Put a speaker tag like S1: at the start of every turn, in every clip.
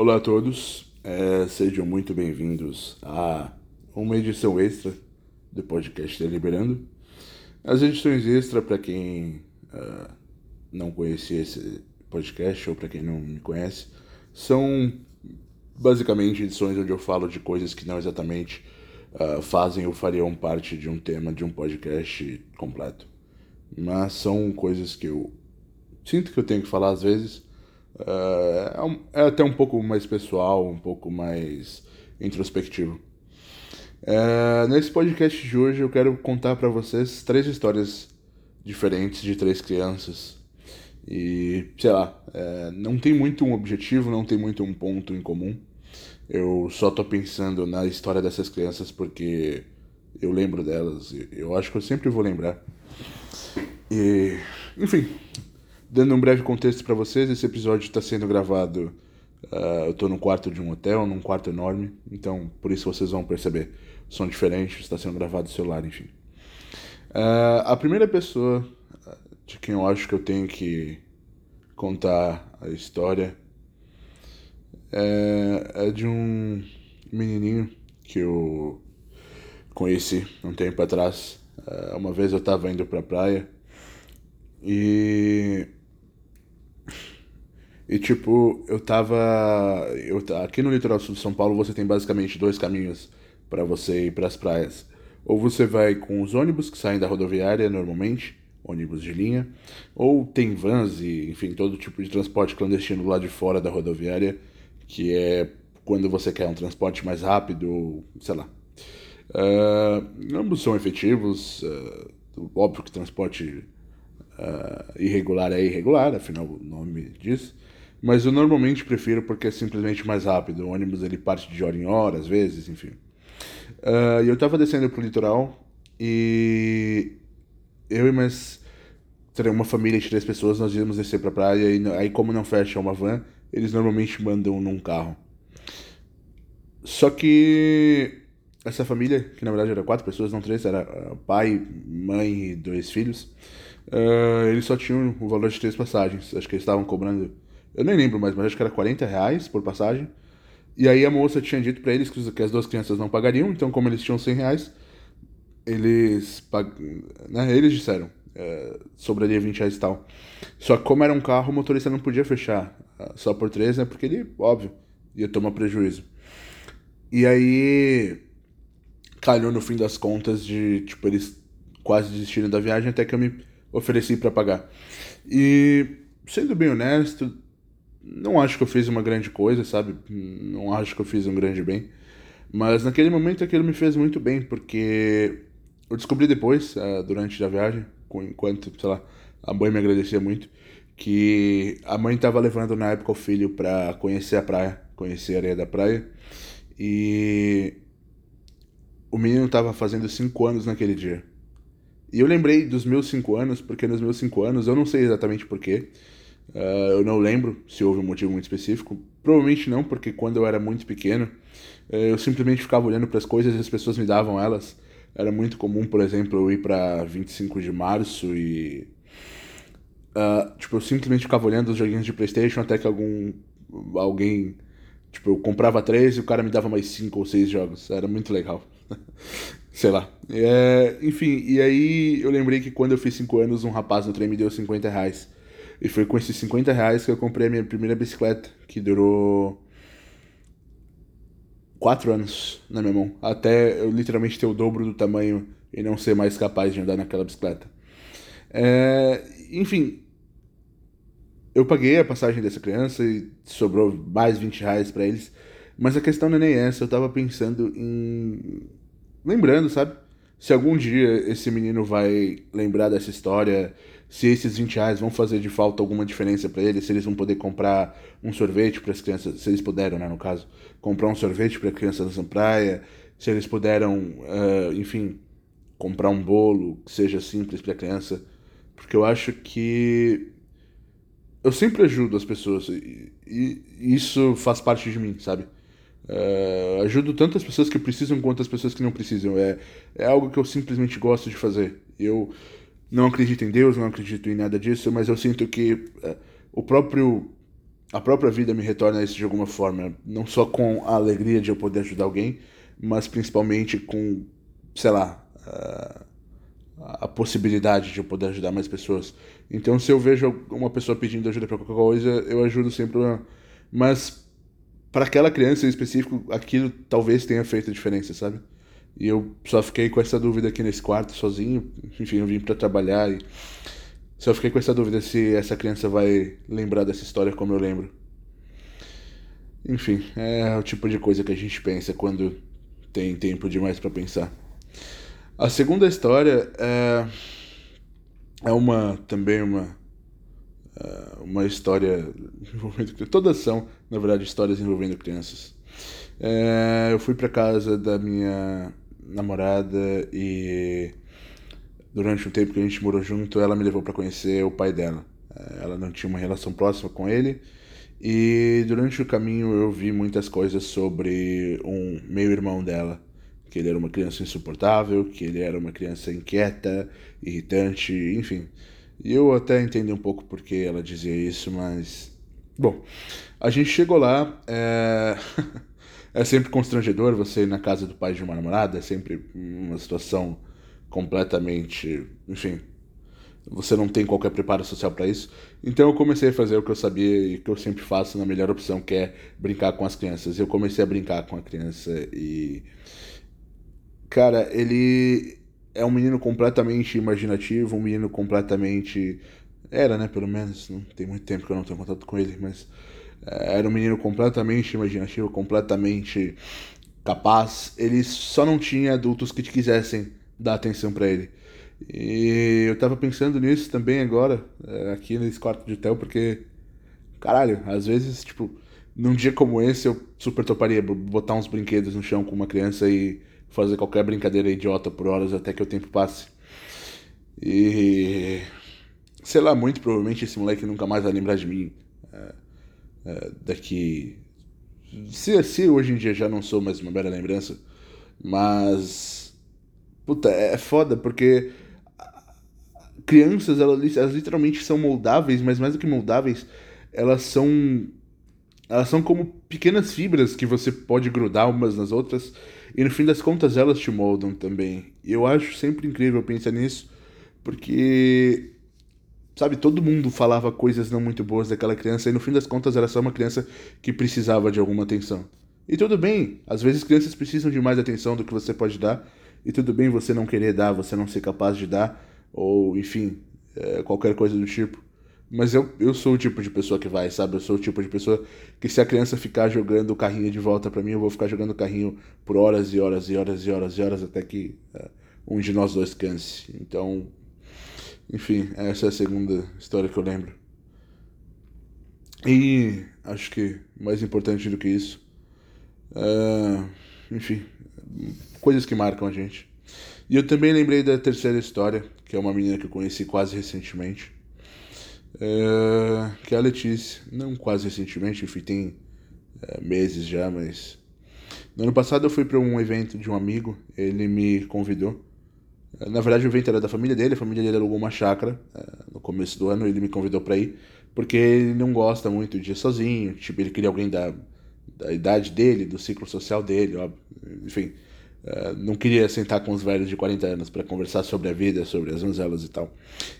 S1: Olá a todos, é, sejam muito bem-vindos a uma edição extra do podcast Deliberando. As edições extra, para quem uh, não conhecia esse podcast ou para quem não me conhece, são basicamente edições onde eu falo de coisas que não exatamente uh, fazem ou fariam parte de um tema de um podcast completo. Mas são coisas que eu sinto que eu tenho que falar às vezes Uh, é, até um pouco mais pessoal, um pouco mais introspectivo. Uh, nesse podcast de hoje eu quero contar para vocês três histórias diferentes de três crianças. E, sei lá, uh, não tem muito um objetivo, não tem muito um ponto em comum. Eu só tô pensando na história dessas crianças porque eu lembro delas. Eu acho que eu sempre vou lembrar. E, enfim, Dando um breve contexto para vocês, esse episódio está sendo gravado. Uh, eu estou no quarto de um hotel, num quarto enorme, então por isso vocês vão perceber som diferente, está sendo gravado no celular, enfim. Uh, a primeira pessoa de quem eu acho que eu tenho que contar a história é, é de um menininho que eu conheci um tempo atrás. Uh, uma vez eu estava indo para a praia e e tipo, eu tava. Eu, aqui no litoral sul de São Paulo você tem basicamente dois caminhos para você ir para as praias. Ou você vai com os ônibus que saem da rodoviária normalmente, ônibus de linha, ou tem vans e, enfim, todo tipo de transporte clandestino lá de fora da rodoviária, que é quando você quer um transporte mais rápido, sei lá. Uh, ambos são efetivos, uh, óbvio que transporte uh, irregular é irregular, afinal o nome diz. Mas eu normalmente prefiro porque é simplesmente mais rápido. O ônibus ele parte de hora em hora, às vezes, enfim. Uh, eu tava descendo pro litoral e eu e mais uma família de três pessoas, nós íamos descer pra praia e aí como não fecha uma van, eles normalmente mandam num carro. Só que essa família, que na verdade era quatro pessoas, não três, era ah, pai, mãe e dois filhos, uh, eles só tinham o valor de três passagens. Acho que eles estavam cobrando eu nem lembro mais, mas acho que era 40 reais por passagem. E aí a moça tinha dito para eles que as duas crianças não pagariam, então como eles tinham 100 reais, eles, pag... né, eles disseram, é, sobraria 20 reais e tal. Só que como era um carro, o motorista não podia fechar ah, só por 3, né, porque ele, óbvio, ia tomar prejuízo. E aí calhou no fim das contas de, tipo, eles quase desistirem da viagem até que eu me ofereci para pagar. E, sendo bem honesto, não acho que eu fiz uma grande coisa, sabe? Não acho que eu fiz um grande bem. Mas naquele momento aquilo me fez muito bem, porque eu descobri depois, uh, durante a viagem, enquanto, sei lá, a mãe me agradecia muito, que a mãe estava levando na época o filho para conhecer a praia, conhecer a areia da praia. E o menino estava fazendo 5 anos naquele dia. E eu lembrei dos meus 5 anos, porque nos meus 5 anos, eu não sei exatamente porquê, Uh, eu não lembro se houve um motivo muito específico. Provavelmente não, porque quando eu era muito pequeno, uh, eu simplesmente ficava olhando para as coisas e as pessoas me davam elas. Era muito comum, por exemplo, eu ir para 25 de março e. Uh, tipo, eu simplesmente ficava olhando os joguinhos de PlayStation até que algum. Alguém. Tipo, eu comprava três e o cara me dava mais cinco ou seis jogos. Era muito legal. Sei lá. É, enfim, e aí eu lembrei que quando eu fiz 5 anos, um rapaz no trem me deu 50 reais. E foi com esses 50 reais que eu comprei a minha primeira bicicleta, que durou quatro anos na minha mão. Até eu literalmente ter o dobro do tamanho e não ser mais capaz de andar naquela bicicleta. É, enfim, eu paguei a passagem dessa criança e sobrou mais 20 reais pra eles. Mas a questão não é nem essa, eu tava pensando em. Lembrando, sabe? Se algum dia esse menino vai lembrar dessa história se esses 20 reais vão fazer de falta alguma diferença para eles, se eles vão poder comprar um sorvete para as crianças, se eles puderam, né, no caso, comprar um sorvete para crianças na praia, se eles puderam, uh, enfim, comprar um bolo que seja simples para a criança, porque eu acho que eu sempre ajudo as pessoas e, e isso faz parte de mim, sabe? Uh, ajudo tanto as pessoas que precisam quanto as pessoas que não precisam. É, é algo que eu simplesmente gosto de fazer. Eu não acredito em Deus, não acredito em nada disso, mas eu sinto que uh, o próprio a própria vida me retorna isso de alguma forma, não só com a alegria de eu poder ajudar alguém, mas principalmente com, sei lá, a, a possibilidade de eu poder ajudar mais pessoas. Então, se eu vejo uma pessoa pedindo ajuda para qualquer coisa, eu ajudo sempre. Mas para aquela criança em específico, aquilo talvez tenha feito a diferença, sabe? E eu só fiquei com essa dúvida aqui nesse quarto sozinho. Enfim, eu vim para trabalhar e só fiquei com essa dúvida se essa criança vai lembrar dessa história como eu lembro. Enfim, é o tipo de coisa que a gente pensa quando tem tempo demais para pensar. A segunda história é, é uma também uma é, uma história envolvendo todas são na verdade histórias envolvendo crianças. É, eu fui para casa da minha namorada e durante o tempo que a gente morou junto, ela me levou para conhecer o pai dela. É, ela não tinha uma relação próxima com ele. E durante o caminho eu vi muitas coisas sobre um meio-irmão dela, que ele era uma criança insuportável, que ele era uma criança inquieta, irritante, enfim. E eu até entendi um pouco porque ela dizia isso, mas. Bom, a gente chegou lá. É... é sempre constrangedor você ir na casa do pai de uma namorada, é sempre uma situação completamente, enfim, você não tem qualquer preparo social para isso. Então eu comecei a fazer o que eu sabia e que eu sempre faço na melhor opção, que é brincar com as crianças. Eu comecei a brincar com a criança e cara, ele é um menino completamente imaginativo, um menino completamente era, né, pelo menos, não tem muito tempo que eu não tenho contato com ele, mas era um menino completamente imaginativo, completamente capaz. Ele só não tinha adultos que quisessem dar atenção para ele. E eu tava pensando nisso também agora, é, aqui nesse quarto de hotel, porque, caralho, às vezes, tipo, num dia como esse eu super toparia botar uns brinquedos no chão com uma criança e fazer qualquer brincadeira idiota por horas até que o tempo passe. E. Sei lá, muito provavelmente esse moleque nunca mais vai lembrar de mim. É, daqui. Se, se hoje em dia já não sou mais uma bela lembrança, mas Puta, é foda, porque crianças, elas, elas literalmente são moldáveis, mas mais do que moldáveis, elas são. Elas são como pequenas fibras que você pode grudar umas nas outras, e no fim das contas elas te moldam também. Eu acho sempre incrível pensar nisso, porque sabe, todo mundo falava coisas não muito boas daquela criança e no fim das contas era só uma criança que precisava de alguma atenção. E tudo bem, às vezes crianças precisam de mais atenção do que você pode dar, e tudo bem você não querer dar, você não ser capaz de dar, ou enfim, é, qualquer coisa do tipo. Mas eu, eu sou o tipo de pessoa que vai, sabe? Eu sou o tipo de pessoa que se a criança ficar jogando o carrinho de volta para mim, eu vou ficar jogando o carrinho por horas e horas e horas e horas e horas até que é, um de nós dois canse. Então, enfim, essa é a segunda história que eu lembro. E acho que mais importante do que isso, é, enfim, coisas que marcam a gente. E eu também lembrei da terceira história, que é uma menina que eu conheci quase recentemente, é, que é a Letícia. Não quase recentemente, enfim, tem é, meses já, mas. No ano passado eu fui para um evento de um amigo, ele me convidou. É, na verdade, o evento era da família dele, a família dele alugou uma chácara é, no começo do ano, ele me convidou para ir, porque ele não gosta muito de ir sozinho, tipo, ele queria alguém da, da idade dele, do ciclo social dele, óbvio, enfim. Uh, não queria sentar com os velhos de 40 anos para conversar sobre a vida, sobre as mazelas e tal.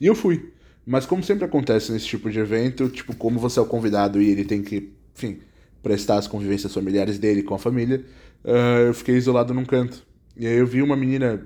S1: E eu fui. Mas como sempre acontece nesse tipo de evento, tipo, como você é o convidado e ele tem que, enfim, prestar as convivências familiares dele com a família, uh, eu fiquei isolado num canto. E aí eu vi uma menina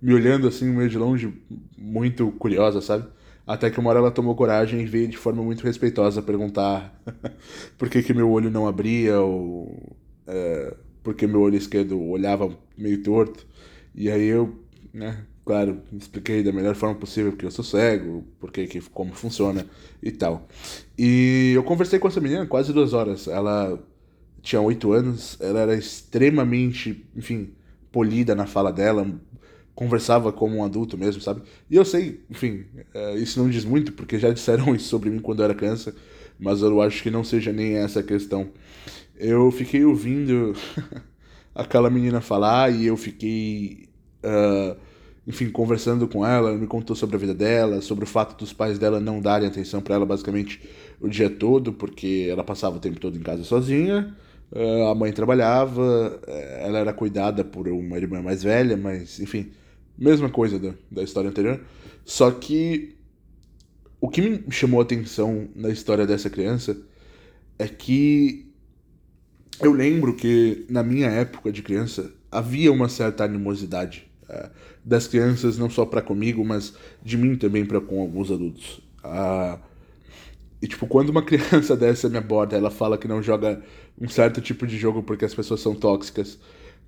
S1: me olhando assim, meio de longe, muito curiosa, sabe? Até que uma hora ela tomou coragem e veio de forma muito respeitosa perguntar por que, que meu olho não abria ou... Uh, porque meu olho esquerdo olhava meio torto. E aí eu, né, claro, expliquei da melhor forma possível porque eu sou cego, porque que como funciona e tal. E eu conversei com essa menina quase duas horas. Ela tinha oito anos, ela era extremamente, enfim, polida na fala dela, conversava como um adulto mesmo, sabe? E eu sei, enfim, é, isso não diz muito, porque já disseram isso sobre mim quando eu era criança, mas eu acho que não seja nem essa a questão eu fiquei ouvindo aquela menina falar e eu fiquei uh, enfim, conversando com ela, me contou sobre a vida dela, sobre o fato dos pais dela não darem atenção para ela basicamente o dia todo, porque ela passava o tempo todo em casa sozinha. Uh, a mãe trabalhava, eh, ela era cuidada por uma irmã mais velha, mas enfim, mesma coisa da, da história anterior. Só que o que me chamou a atenção na história dessa criança é que eu lembro que na minha época de criança havia uma certa animosidade uh, das crianças, não só para comigo, mas de mim também para com alguns adultos. Uh, e tipo, quando uma criança dessa me aborda, ela fala que não joga um certo tipo de jogo porque as pessoas são tóxicas.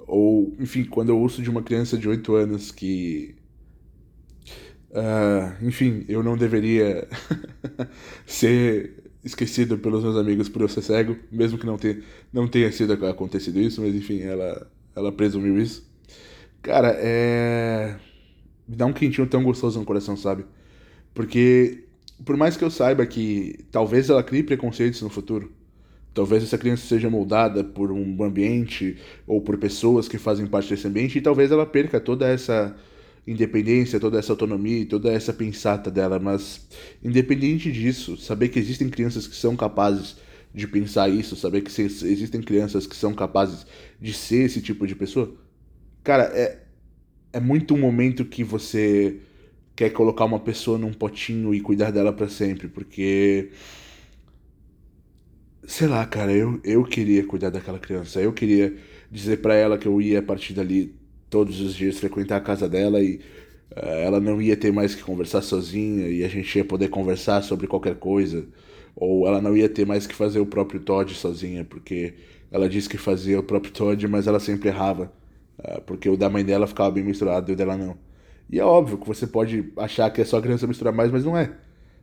S1: Ou, enfim, quando eu ouço de uma criança de 8 anos que. Uh, enfim, eu não deveria ser esquecido pelos meus amigos por eu ser cego, mesmo que não tenha, não tenha sido acontecido isso, mas enfim, ela, ela presumiu isso. Cara, é. Me dá um quentinho tão gostoso no coração, sabe? Porque, por mais que eu saiba que talvez ela crie preconceitos no futuro, Talvez essa criança seja moldada por um ambiente ou por pessoas que fazem parte desse ambiente e talvez ela perca toda essa independência, toda essa autonomia, toda essa pensata dela, mas independente disso, saber que existem crianças que são capazes de pensar isso, saber que existem crianças que são capazes de ser esse tipo de pessoa, cara, é é muito um momento que você quer colocar uma pessoa num potinho e cuidar dela para sempre, porque sei lá, cara, eu, eu queria cuidar daquela criança. Eu queria dizer para ela que eu ia a partir dali todos os dias frequentar a casa dela e uh, ela não ia ter mais que conversar sozinha e a gente ia poder conversar sobre qualquer coisa. Ou ela não ia ter mais que fazer o próprio Todd sozinha, porque ela disse que fazia o próprio Todd, mas ela sempre errava. Uh, porque o da mãe dela ficava bem misturado e o dela não. E é óbvio que você pode achar que é só a criança misturar mais, mas não é.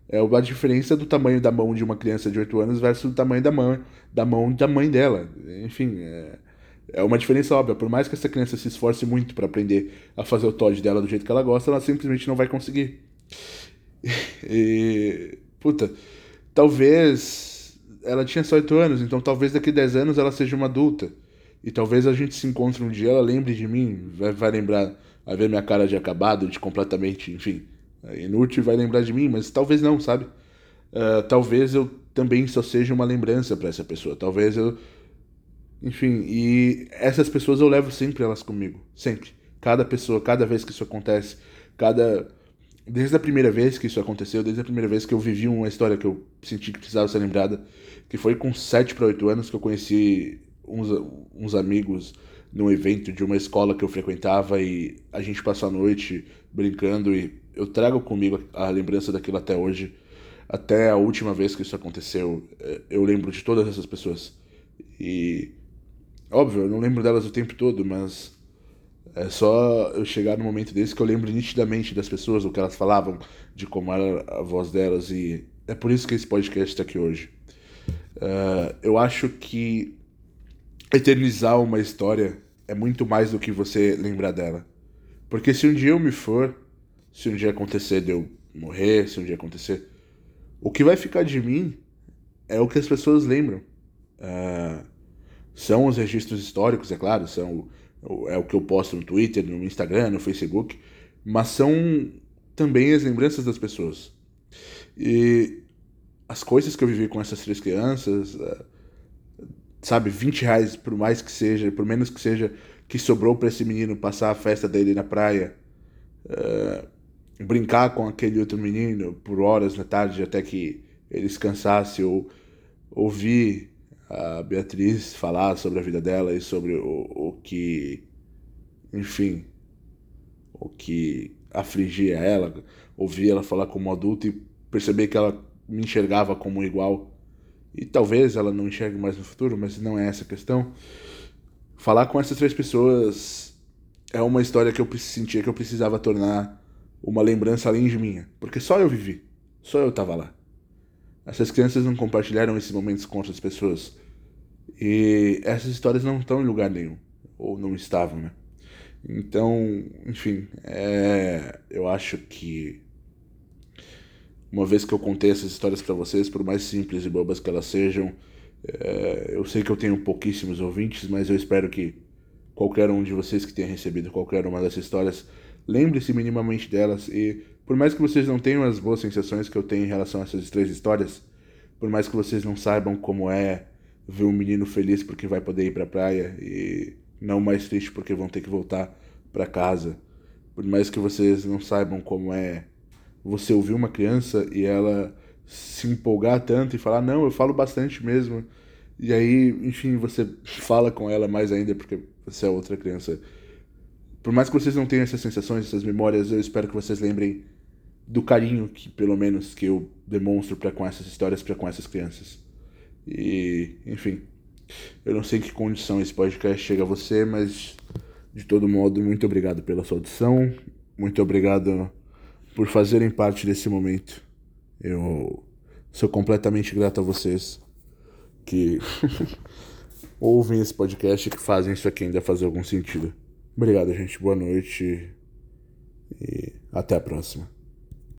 S1: É a diferença do tamanho da mão de uma criança de 8 anos versus o tamanho da mão da, mão da mãe dela. Enfim, é, é uma diferença óbvia. Por mais que essa criança se esforce muito para aprender a fazer o Todd dela do jeito que ela gosta, ela simplesmente não vai conseguir. E. Puta, talvez. Ela tinha só 8 anos, então talvez daqui a 10 anos ela seja uma adulta. E talvez a gente se encontre um dia, ela lembre de mim, vai, vai lembrar, vai ver minha cara de acabado, de completamente, enfim inútil vai lembrar de mim, mas talvez não, sabe? Uh, talvez eu também só seja uma lembrança para essa pessoa. Talvez eu. Enfim, e essas pessoas eu levo sempre elas comigo. Sempre. Cada pessoa, cada vez que isso acontece, cada. Desde a primeira vez que isso aconteceu, desde a primeira vez que eu vivi uma história que eu senti que precisava ser lembrada, que foi com 7 para 8 anos que eu conheci uns, uns amigos num evento de uma escola que eu frequentava e a gente passou a noite brincando e eu trago comigo a lembrança daquilo até hoje. Até a última vez que isso aconteceu, é, eu lembro de todas essas pessoas. E. Óbvio, eu não lembro delas o tempo todo, mas. É só eu chegar no momento desse que eu lembro nitidamente das pessoas, o que elas falavam, de como era a voz delas, e é por isso que esse podcast está aqui hoje. Uh, eu acho que eternizar uma história é muito mais do que você lembrar dela. Porque se um dia eu me for, se um dia acontecer de eu morrer, se um dia acontecer. O que vai ficar de mim é o que as pessoas lembram. Uh, são os registros históricos, é claro, são é o que eu posto no Twitter, no Instagram, no Facebook, mas são também as lembranças das pessoas. E as coisas que eu vivi com essas três crianças, uh, sabe, 20 reais, por mais que seja, por menos que seja, que sobrou para esse menino passar a festa dele na praia. Uh, brincar com aquele outro menino por horas na tarde até que ele descansasse ou ouvir a Beatriz falar sobre a vida dela e sobre o, o que, enfim, o que afligia ela, ouvir ela falar como adulta e perceber que ela me enxergava como igual. E talvez ela não enxergue mais no futuro, mas não é essa a questão. Falar com essas três pessoas é uma história que eu sentia que eu precisava tornar uma lembrança além de minha, porque só eu vivi, só eu estava lá. Essas crianças não compartilharam esses momentos com outras pessoas. E essas histórias não estão em lugar nenhum, ou não estavam, né? Então, enfim, é, eu acho que uma vez que eu contei essas histórias para vocês, por mais simples e bobas que elas sejam, é, eu sei que eu tenho pouquíssimos ouvintes, mas eu espero que qualquer um de vocês que tenha recebido qualquer uma dessas histórias lembre-se minimamente delas e por mais que vocês não tenham as boas sensações que eu tenho em relação a essas três histórias, por mais que vocês não saibam como é ver um menino feliz porque vai poder ir para a praia e não mais triste porque vão ter que voltar para casa, por mais que vocês não saibam como é você ouvir uma criança e ela se empolgar tanto e falar: Não, eu falo bastante mesmo. E aí, enfim, você fala com ela mais ainda porque você é outra criança. Por mais que vocês não tenham essas sensações, essas memórias, eu espero que vocês lembrem do carinho que, pelo menos, que eu demonstro para com essas histórias, para com essas crianças. E, enfim, eu não sei em que condição esse podcast chega a você, mas de todo modo, muito obrigado pela sua audição, muito obrigado por fazerem parte desse momento. Eu sou completamente grato a vocês que ouvem esse podcast e que fazem isso aqui ainda fazer algum sentido. Obrigado, gente. Boa noite e até a próxima.